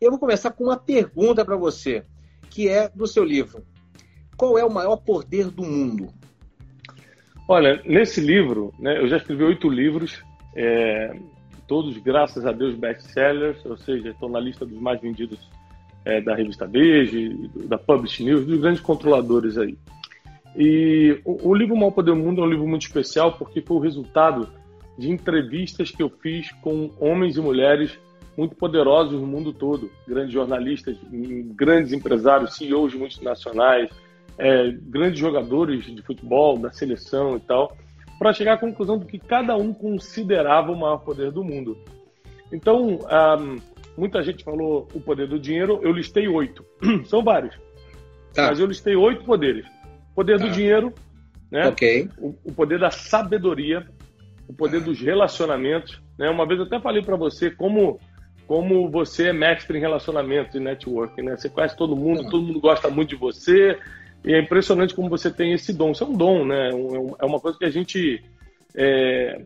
Eu vou começar com uma pergunta para você, que é do seu livro. Qual é o maior poder do mundo? Olha, nesse livro, né, eu já escrevi oito livros, é, todos, graças a Deus, best-sellers, ou seja, estão na lista dos mais vendidos é, da revista Veja, da Publish News, dos grandes controladores aí. E o, o livro Mal Poder do Mundo é um livro muito especial porque foi o resultado de entrevistas que eu fiz com homens e mulheres muito poderosos no mundo todo, grandes jornalistas, grandes empresários, CEOs multinacionais, é, grandes jogadores de futebol, da seleção e tal, para chegar à conclusão do que cada um considerava o maior poder do mundo. Então, um, muita gente falou o poder do dinheiro, eu listei oito. São vários. Tá. Mas eu listei oito poderes. O poder tá. do dinheiro, né? Okay. O, o, poder da sabedoria, o poder tá. dos relacionamentos. Né? Uma vez eu até falei para você como como você é mestre em relacionamentos e networking, né? Você conhece todo mundo, todo mundo gosta muito de você, e é impressionante como você tem esse dom. Isso é um dom, né? É uma coisa que a gente é,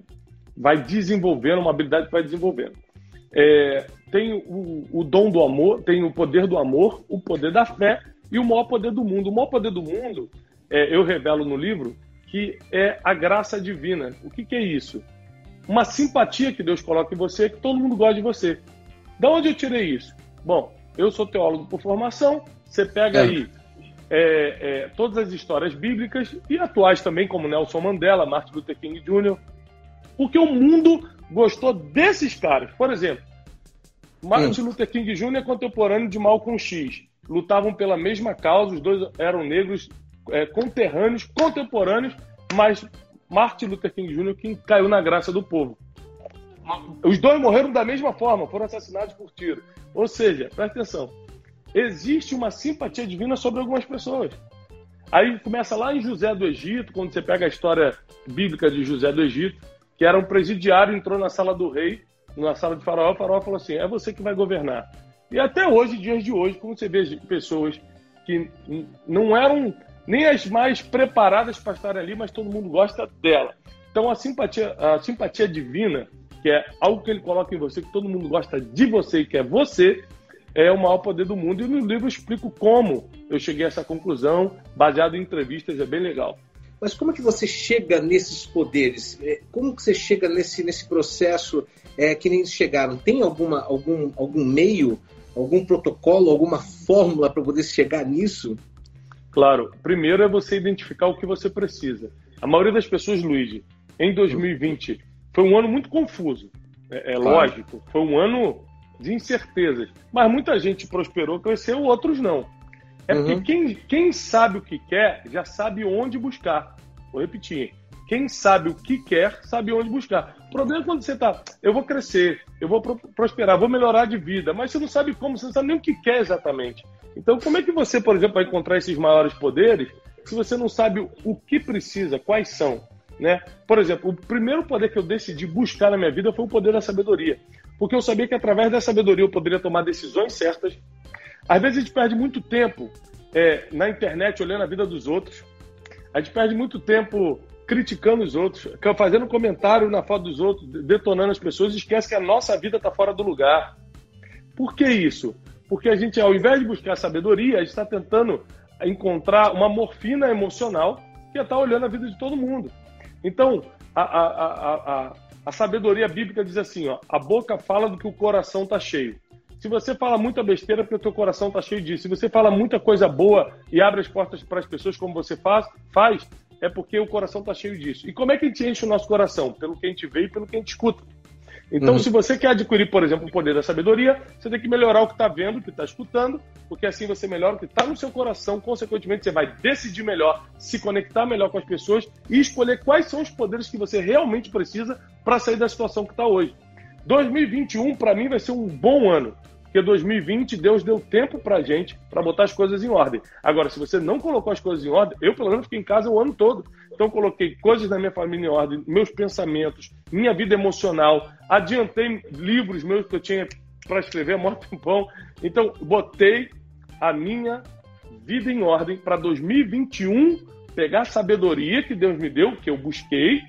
vai desenvolvendo, uma habilidade que vai desenvolvendo. É, tem o, o, dom do amor, tem o poder do amor, o poder da fé e o maior poder do mundo. O maior poder do mundo, é, eu revelo no livro, que é a graça divina. O que, que, é isso? Uma simpatia que Deus coloca em você, que todo mundo gosta de você. Da onde eu tirei isso? Bom, eu sou teólogo por formação, você pega é. aí é, é, todas as histórias bíblicas e atuais também, como Nelson Mandela, Martin Luther King Jr., porque o mundo gostou desses caras. Por exemplo, Martin Luther King Jr. é contemporâneo de Malcolm X. Lutavam pela mesma causa, os dois eram negros é, conterrâneos, contemporâneos, mas Martin Luther King Jr. que caiu na graça do povo. Os dois morreram da mesma forma, foram assassinados por tiro. Ou seja, presta atenção, existe uma simpatia divina sobre algumas pessoas. Aí começa lá em José do Egito, quando você pega a história bíblica de José do Egito, que era um presidiário, entrou na sala do rei, na sala de Faraó, o Faraó falou assim: é você que vai governar. E até hoje, dias de hoje, como você vê pessoas que não eram nem as mais preparadas para estar ali, mas todo mundo gosta dela. Então a simpatia, a simpatia divina, que é algo que ele coloca em você, que todo mundo gosta de você e que é você, é o maior poder do mundo. E no livro eu explico como eu cheguei a essa conclusão, baseado em entrevistas, é bem legal. Mas como que você chega nesses poderes? É, como que você chega nesse, nesse processo é, que nem chegaram? Tem alguma, algum, algum meio, algum protocolo, alguma fórmula para poder chegar nisso? Claro. Primeiro é você identificar o que você precisa. A maioria das pessoas, Luiz, em 2020 foi um ano muito confuso. É, é claro. lógico. Foi um ano de incertezas. Mas muita gente prosperou, cresceu, outros não. É uhum. porque quem, quem sabe o que quer já sabe onde buscar. Vou repetir. Quem sabe o que quer, sabe onde buscar. O problema é quando você está, eu vou crescer, eu vou prosperar, vou melhorar de vida, mas você não sabe como, você não sabe nem o que quer exatamente. Então, como é que você, por exemplo, vai encontrar esses maiores poderes se você não sabe o que precisa, quais são? Né? Por exemplo, o primeiro poder que eu decidi buscar na minha vida foi o poder da sabedoria porque eu sabia que através da sabedoria eu poderia tomar decisões certas. Às vezes a gente perde muito tempo é, na internet olhando a vida dos outros, a gente perde muito tempo criticando os outros, fazendo comentário na foto dos outros, detonando as pessoas, esquece que a nossa vida está fora do lugar. Por que isso? Porque a gente, ao invés de buscar sabedoria, a gente está tentando encontrar uma morfina emocional que é estar tá olhando a vida de todo mundo. Então, a, a, a, a sabedoria bíblica diz assim, ó, a boca fala do que o coração está cheio. Se você fala muita besteira, é porque o teu coração está cheio disso. Se você fala muita coisa boa e abre as portas para as pessoas como você faz, faz, é porque o coração está cheio disso. E como é que a gente enche o nosso coração? Pelo que a gente vê e pelo que a gente escuta. Então, uhum. se você quer adquirir, por exemplo, o poder da sabedoria, você tem que melhorar o que está vendo, o que está escutando, porque assim você melhora o que está no seu coração. Consequentemente, você vai decidir melhor, se conectar melhor com as pessoas e escolher quais são os poderes que você realmente precisa para sair da situação que está hoje. 2021, para mim, vai ser um bom ano. Porque 2020 Deus deu tempo pra gente para botar as coisas em ordem. Agora, se você não colocou as coisas em ordem, eu pelo menos fiquei em casa o ano todo. Então coloquei coisas da minha família em ordem, meus pensamentos, minha vida emocional, adiantei livros meus que eu tinha para escrever há muito tempão. Então, botei a minha vida em ordem para 2021 pegar a sabedoria que Deus me deu, que eu busquei,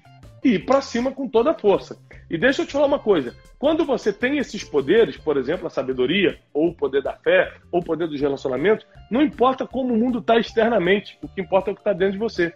e ir para cima com toda a força. E deixa eu te falar uma coisa: quando você tem esses poderes, por exemplo, a sabedoria, ou o poder da fé, ou o poder dos relacionamentos, não importa como o mundo está externamente, o que importa é o que está dentro de você.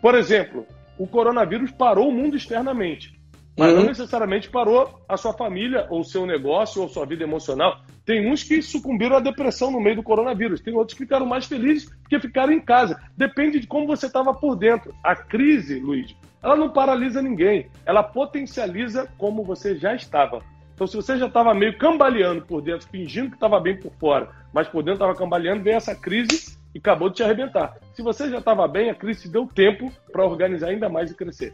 Por exemplo, o coronavírus parou o mundo externamente, mas uhum. não necessariamente parou a sua família, ou seu negócio, ou sua vida emocional. Tem uns que sucumbiram à depressão no meio do coronavírus, tem outros que ficaram mais felizes porque ficaram em casa. Depende de como você estava por dentro. A crise, Luiz, ela não paralisa ninguém, ela potencializa como você já estava. Então, se você já estava meio cambaleando por dentro, fingindo que estava bem por fora, mas por dentro estava cambaleando, vem essa crise e acabou de te arrebentar. Se você já estava bem, a crise te deu tempo para organizar ainda mais e crescer.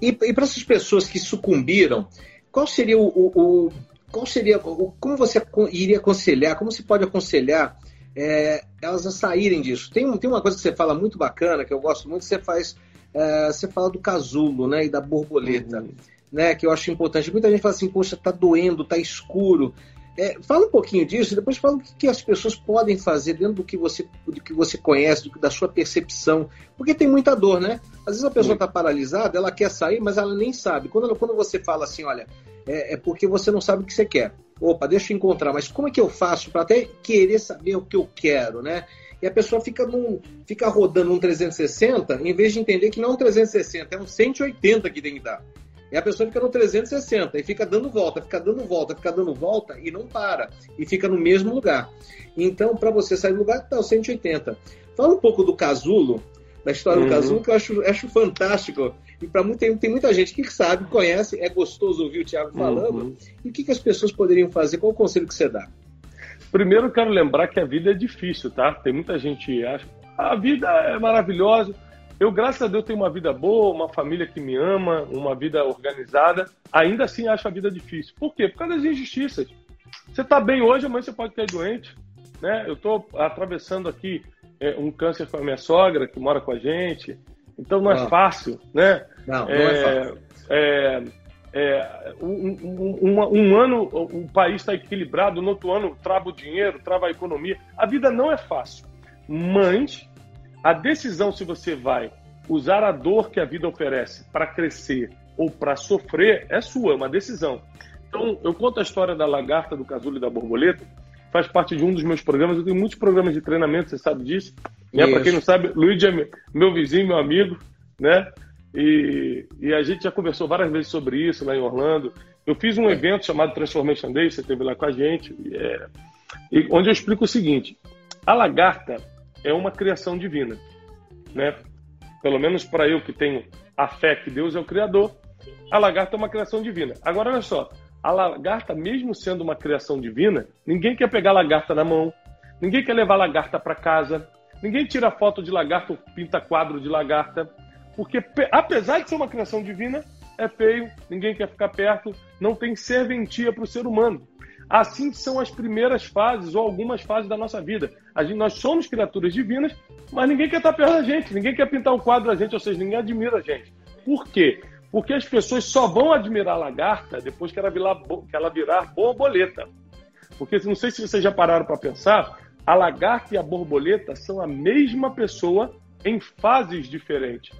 E, e para essas pessoas que sucumbiram, qual seria o, o, o qual seria, o, como você iria aconselhar, como se pode aconselhar é, elas a saírem disso? Tem, tem uma coisa que você fala muito bacana, que eu gosto muito, você faz é, você fala do casulo, né, e da borboleta, uhum. né, que eu acho importante. Muita gente fala assim, poxa, tá doendo, tá escuro. É, fala um pouquinho disso, e depois fala o que, que, as pessoas podem fazer dentro do que você, do que você conhece, do, da sua percepção, porque tem muita dor, né? Às vezes a pessoa está paralisada, ela quer sair, mas ela nem sabe. Quando, quando você fala assim, olha, é, é, porque você não sabe o que você quer. Opa, deixa eu encontrar, mas como é que eu faço para até querer saber o que eu quero, né? e a pessoa fica, num, fica rodando um 360 em vez de entender que não é um 360, é um 180 que tem que dar. E a pessoa fica no 360 e fica dando volta, fica dando volta, fica dando volta e não para. E fica no mesmo lugar. Então, para você sair do lugar, está o 180. Fala um pouco do casulo, da história uhum. do casulo, que eu acho, acho fantástico. E para muita, tem muita gente que sabe, conhece, é gostoso ouvir o Thiago falando. Uhum. E o que, que as pessoas poderiam fazer? Qual o conselho que você dá? Primeiro, quero lembrar que a vida é difícil, tá? Tem muita gente que acha a vida é maravilhosa. Eu, graças a Deus, tenho uma vida boa, uma família que me ama, uma vida organizada. Ainda assim, acho a vida difícil. Por quê? Por causa das injustiças. Você está bem hoje, amanhã você pode cair doente. Né? Eu estou atravessando aqui é, um câncer com a minha sogra, que mora com a gente. Então, não é ah. fácil, né? Não, não é, é fácil. É, é, um, um, um, um, ano o país está equilibrado, no outro ano trava o dinheiro, trava a economia. A vida não é fácil, mas a decisão se você vai usar a dor que a vida oferece para crescer ou para sofrer é sua, é uma decisão. Então, eu conto a história da lagarta, do casulo e da borboleta, faz parte de um dos meus programas. Eu tenho muitos programas de treinamento, você sabe disso. Né? Para quem não sabe, Luiz é meu vizinho, meu amigo, né? E, e, a gente já conversou várias vezes sobre isso lá em Orlando. Eu fiz um evento chamado Transformation Day, você esteve lá com a gente, e é, e onde eu explico o seguinte: a lagarta é uma criação divina, né? Pelo menos para eu que tenho a fé que Deus é o Criador, a lagarta é uma criação divina. Agora, olha só: a lagarta, mesmo sendo uma criação divina, ninguém quer pegar a lagarta na mão, ninguém quer levar a lagarta para casa, ninguém tira foto de lagarta ou pinta quadro de lagarta. Porque, apesar de ser uma criação divina, é feio, ninguém quer ficar perto, não tem serventia para o ser humano. Assim são as primeiras fases ou algumas fases da nossa vida. Gente, nós somos criaturas divinas, mas ninguém quer estar perto da gente, ninguém quer pintar um quadro da gente, ou seja, ninguém admira a gente. Por quê? Porque as pessoas só vão admirar a lagarta depois que ela virar, que ela virar borboleta. Porque não sei se vocês já pararam para pensar, a lagarta e a borboleta são a mesma pessoa em fases diferentes.